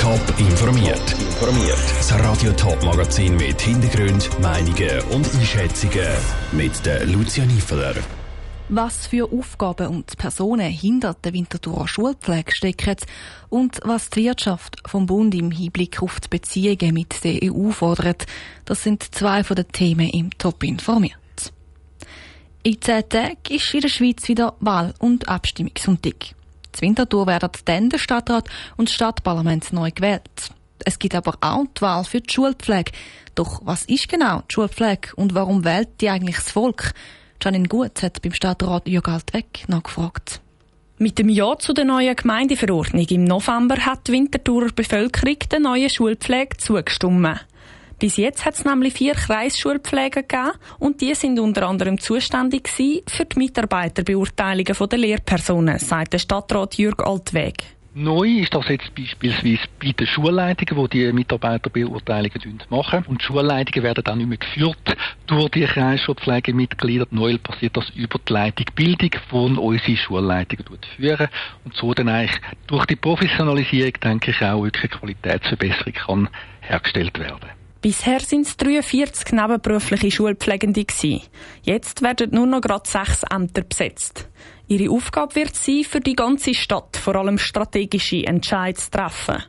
Top informiert. Informiert. Das Radio Top Magazin mit Hintergrund, Meinungen und Einschätzungen mit der Lucia Niefeler. Was für Aufgaben und Personen hinter der Winterthurer Schulpflege stecken und was die Wirtschaft vom Bund im Hinblick auf die Beziehungen mit der EU fordert, das sind zwei von den Themen im Top informiert. In zehn Tagen ist in der Schweiz wieder Wahl- und Abstimmungssonntag. Zur Winterthur werden dann der Stadtrat und das Stadtparlament neu gewählt. Es gibt aber auch die Wahl für die Schulpflege. Doch was ist genau die Schulpflege und warum wählt die eigentlich das Volk? Janine Gut hat beim Stadtrat Jürg Altweg nachgefragt. Mit dem Ja zu der neuen Gemeindeverordnung im November hat die Winterthurer Bevölkerung der neuen Schulpflege zugestimmt. Bis jetzt hat es nämlich vier Kreisschulpfleger gegeben und die sind unter anderem zuständig für die Mitarbeiterbeurteilungen der Lehrpersonen, sagt der Stadtrat Jürg Altweg. Neu ist das jetzt beispielsweise bei den Schulleitungen, die die Mitarbeiterbeurteilungen machen. Und die Schulleitungen werden dann nicht mehr geführt durch die Kreisschulpflegemitglieder. Neu passiert das über die Leitung Bildung, die unsere Schulleitungen führen. Und so dann eigentlich durch die Professionalisierung, denke ich, auch wirklich Qualitätsverbesserung kann hergestellt werden. Bisher sind es 43 nebenberufliche Schulpflegende gewesen. Jetzt werden nur noch gerade sechs Ämter besetzt. Ihre Aufgabe wird sein, für die ganze Stadt vor allem strategische Entscheidungen zu treffen.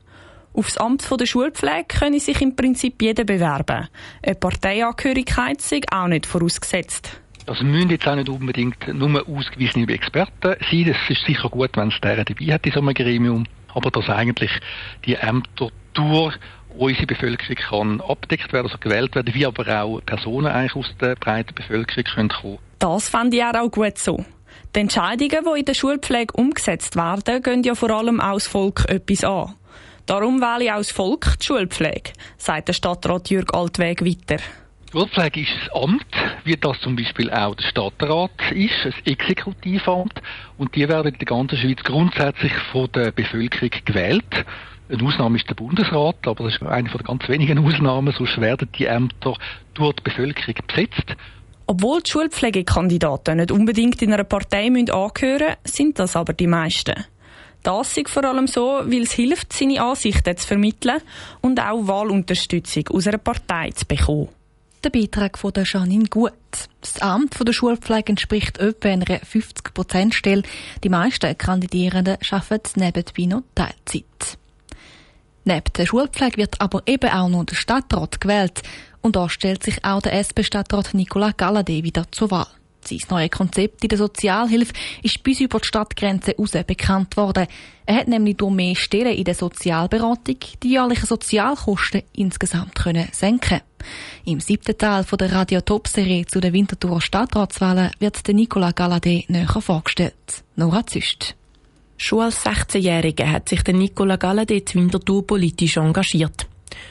Aufs Amt der Schulpflege können sich im Prinzip jeder bewerben. Eine Parteiangehörigkeit sei auch nicht vorausgesetzt. Also müssen jetzt auch nicht unbedingt nur ausgewiesene Experten sein. Es ist sicher gut, wenn es deren dabei hat in so einem Gremium. Aber dass eigentlich die Ämter durch unsere Bevölkerung kann abgedeckt werden, also gewählt werden, wie aber auch Personen eigentlich aus der breiten Bevölkerung können kommen. Das fand ich auch gut so. Die Entscheidungen, die in der Schulpflege umgesetzt werden, gehen ja vor allem aus Volk etwas an. Darum wähle ich aus Volk die Schulpflege, sagt der Stadtrat Jürg Altweg weiter. Die Schulpflege ist ein Amt, wie das zum Beispiel auch der Stadtrat ist, ein Exekutivamt. Und die werden in der ganzen Schweiz grundsätzlich von der Bevölkerung gewählt. Eine Ausnahme ist der Bundesrat, aber das ist eine von den ganz wenigen Ausnahmen, sonst werden die Ämter durch die Bevölkerung besetzt. Obwohl die Schulpflegekandidaten nicht unbedingt in einer Partei angehören müssen, sind das aber die meisten. Das ist vor allem so, weil es hilft, seine Ansichten zu vermitteln und auch Wahlunterstützung aus einer Partei zu bekommen. Der Beitrag von der Janine Gut. Das Amt der Schulpflege entspricht etwa einer 50%-Stelle. Die meisten Kandidierenden arbeiten nebenbei noch Teilzeit. Neben der Schulpflege wird aber eben auch noch der Stadtrat gewählt. Und da stellt sich auch der SP-Stadtrat Nicolas Galladay wieder zur Wahl. Sein neues Konzept in der Sozialhilfe ist bis über die Stadtgrenze heraus bekannt worden. Er hat nämlich durch mehr Stellen in der Sozialberatung die jährlichen Sozialkosten insgesamt können senken Im siebten Teil der Radio Top Serie zu den Winterthurer Stadtratswahlen wird der Nicolas Galladay näher vorgestellt. Nora Züst. Schon als 16-Jähriger hat sich der Nicola Galladay Winterthur politisch engagiert.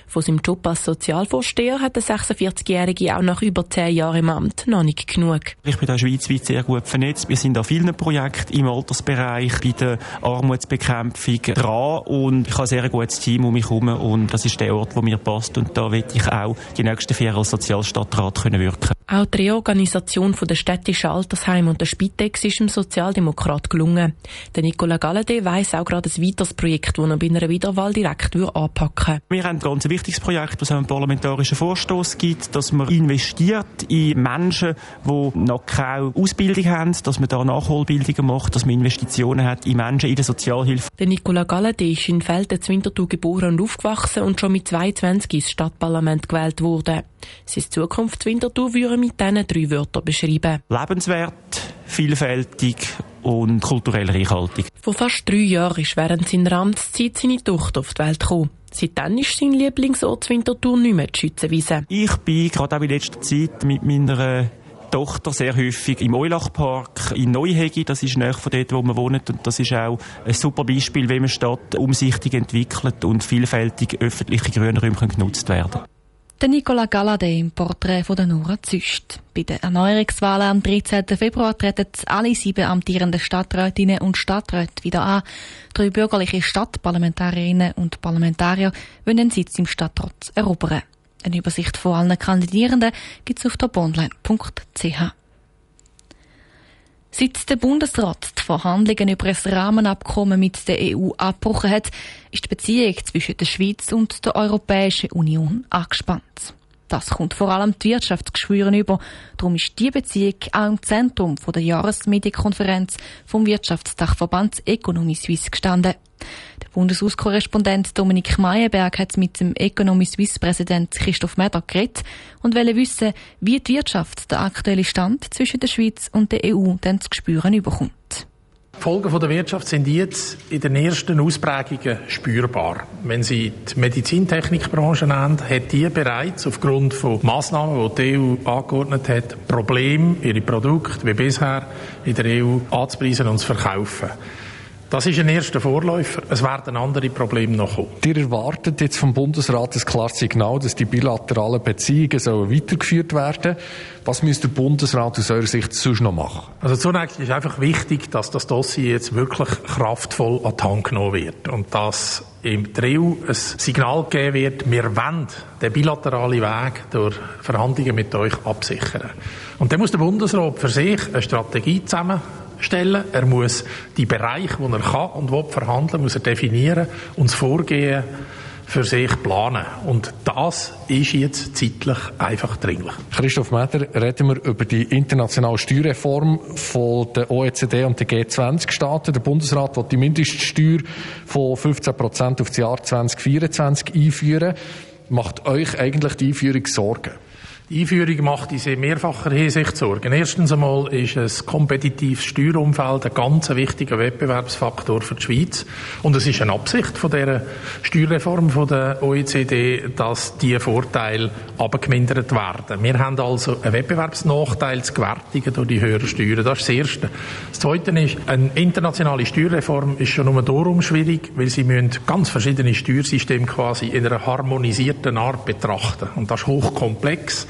Von seinem Job als Sozialvorsteher hat der 46-Jährige auch nach über zehn Jahren im Amt noch nicht genug. Ich bin da schweizweit sehr gut vernetzt. Wir sind an vielen Projekten im Altersbereich, bei der Armutsbekämpfung dran und ich habe ein sehr gutes Team um mich herum und das ist der Ort, wo mir passt und da will ich auch die nächsten vier Jahre als Sozialstadtrat können wirken. Auch die Reorganisation der städtischen Altersheim und der Spitex ist dem Sozialdemokrat gelungen. Der Nicola Galladay weiss auch gerade ein weiteres Projekt, das er bei einer Wiederwahl direkt anpacken würde. Wir haben ein ganz wichtiges Projekt, das einen parlamentarischen Vorstoß gibt, dass man investiert in Menschen, die noch keine Ausbildung haben, dass man da Nachholbildungen macht, dass man Investitionen hat in Menschen in der Sozialhilfe. Der Nicola Galladay ist in Felden Winterthur geboren und aufgewachsen und schon mit 22 ins Stadtparlament gewählt wurde. Seine Zukunft Winterthur würde mit diesen drei Wörtern beschreiben. Lebenswert, vielfältig und kulturell reichhaltig. Vor fast drei Jahren ist während seiner Amtszeit seine Tochter auf die Welt gekommen. Seitdem ist sein Lieblingsort Winterthur nicht mehr die Schützenwiese. Ich bin gerade auch in letzter Zeit mit meiner Tochter sehr häufig im Eulachpark in Neuhegi, das ist nahe von dort, wo man wohnt und das ist auch ein super Beispiel, wie man Stadt umsichtig entwickelt und vielfältig öffentliche Grünräume genutzt werden. Der Nicola Galladay im Porträt von der Nora Züst. Bei den Erneuerungswahlen am 13. Februar treten alle sieben amtierenden Stadträtinnen und Stadträte wieder an. Drei bürgerliche Stadtparlamentarierinnen und Parlamentarier wollen einen Sitz im Stadtrat erobern. Eine Übersicht von allen Kandidierenden gibt es auf toponline.ch. Seit der Bundesrat die Verhandlungen über ein Rahmenabkommen mit der EU abgebrochen hat, ist die Beziehung zwischen der Schweiz und der Europäischen Union angespannt. Das kommt vor allem die Wirtschaftsgeschwüren über. Darum ist die Beziehung auch im Zentrum der Jahresmedienkonferenz vom Wirtschaftsdachverband Economy Suisse gestanden. Bundeshauskorrespondent Dominik Meyerberg hat mit dem Economy Suisse Präsident Christoph Meder geredet und wollte wissen, wie die Wirtschaft der aktuelle Stand zwischen der Schweiz und der EU dann zu spüren überkommt. Die Folgen der Wirtschaft sind jetzt in den ersten Ausprägungen spürbar. Wenn Sie die Medizintechnikbranche nennen, hat die bereits aufgrund von Massnahmen, die die EU angeordnet hat, Probleme, ihre Produkte wie bisher in der EU anzupreisen und zu verkaufen. Das ist ein erster Vorläufer. Es werden andere Probleme noch kommen. Ihr erwartet jetzt vom Bundesrat ein klares Signal, dass die bilateralen Beziehungen sollen weitergeführt werden Was müsste der Bundesrat aus eurer Sicht sonst noch machen? Also zunächst ist einfach wichtig, dass das Dossier jetzt wirklich kraftvoll an die Hand genommen wird und dass im Trio ein Signal gegeben wird, wir wollen den bilateralen Weg durch Verhandlungen mit euch absichern. Und dann muss der Bundesrat für sich eine Strategie zusammen stellen. Er muss die Bereiche, wo er kann und will verhandeln, muss er definieren und das Vorgehen für sich planen. Und das ist jetzt zeitlich einfach dringlich. Christoph Meder, reden wir über die internationale Steuerreform von der OECD und der G20-Staaten. Der Bundesrat will die Mindeststeuer von 15 Prozent auf das Jahr 2024 einführen. Macht euch eigentlich die Einführung Sorgen? Einführung macht uns in mehrfacher Hinsicht Sorgen. Erstens einmal ist ein kompetitives Steuerumfeld ein ganz wichtiger Wettbewerbsfaktor für die Schweiz. Und es ist eine Absicht von dieser Steuerreform von der OECD, dass diese Vorteile abgemindert werden. Wir haben also einen Wettbewerbsnachteil zu gewärtigen durch die höheren Steuern. Das ist das Erste. Das Zweite ist, eine internationale Steuerreform ist schon nur darum schwierig, weil sie müssen ganz verschiedene Steuersysteme quasi in einer harmonisierten Art betrachten. Und das ist hochkomplex.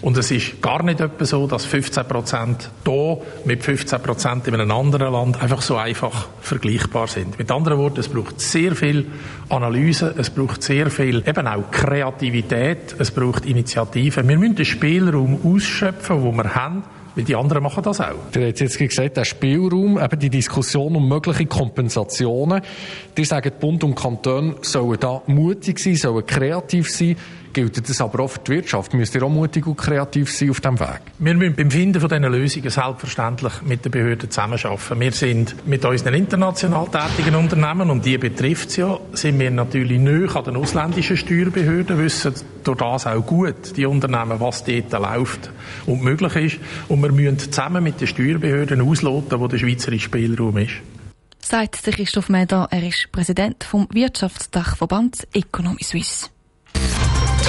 Und es ist gar nicht etwa so, dass 15 Prozent hier mit 15 Prozent in einem anderen Land einfach so einfach vergleichbar sind. Mit anderen Worten, es braucht sehr viel Analyse, es braucht sehr viel eben auch Kreativität, es braucht Initiativen. Wir müssen den Spielraum ausschöpfen, den wir haben, weil die anderen machen das auch. Du hast jetzt gesagt, der Spielraum, eben die Diskussion um mögliche Kompensationen. Die sagen, Bund und Kanton sollen da mutig sein, sollen kreativ sein gilt das aber auch für die Wirtschaft. Müsst ihr auch mutig und kreativ sein auf diesem Weg? Wir müssen beim Finden von diesen Lösungen selbstverständlich mit den Behörden zusammenarbeiten. Wir sind mit unseren international tätigen Unternehmen, und die betrifft es ja, sind wir natürlich näher an den ausländischen Steuerbehörden, wissen durch das auch gut, die Unternehmen, was dort läuft und möglich ist. Und wir müssen zusammen mit den Steuerbehörden ausloten, wo der schweizerische Spielraum ist sagt Christoph Meder. Er ist Präsident vom Wirtschaftsdachverband Economy Suisse.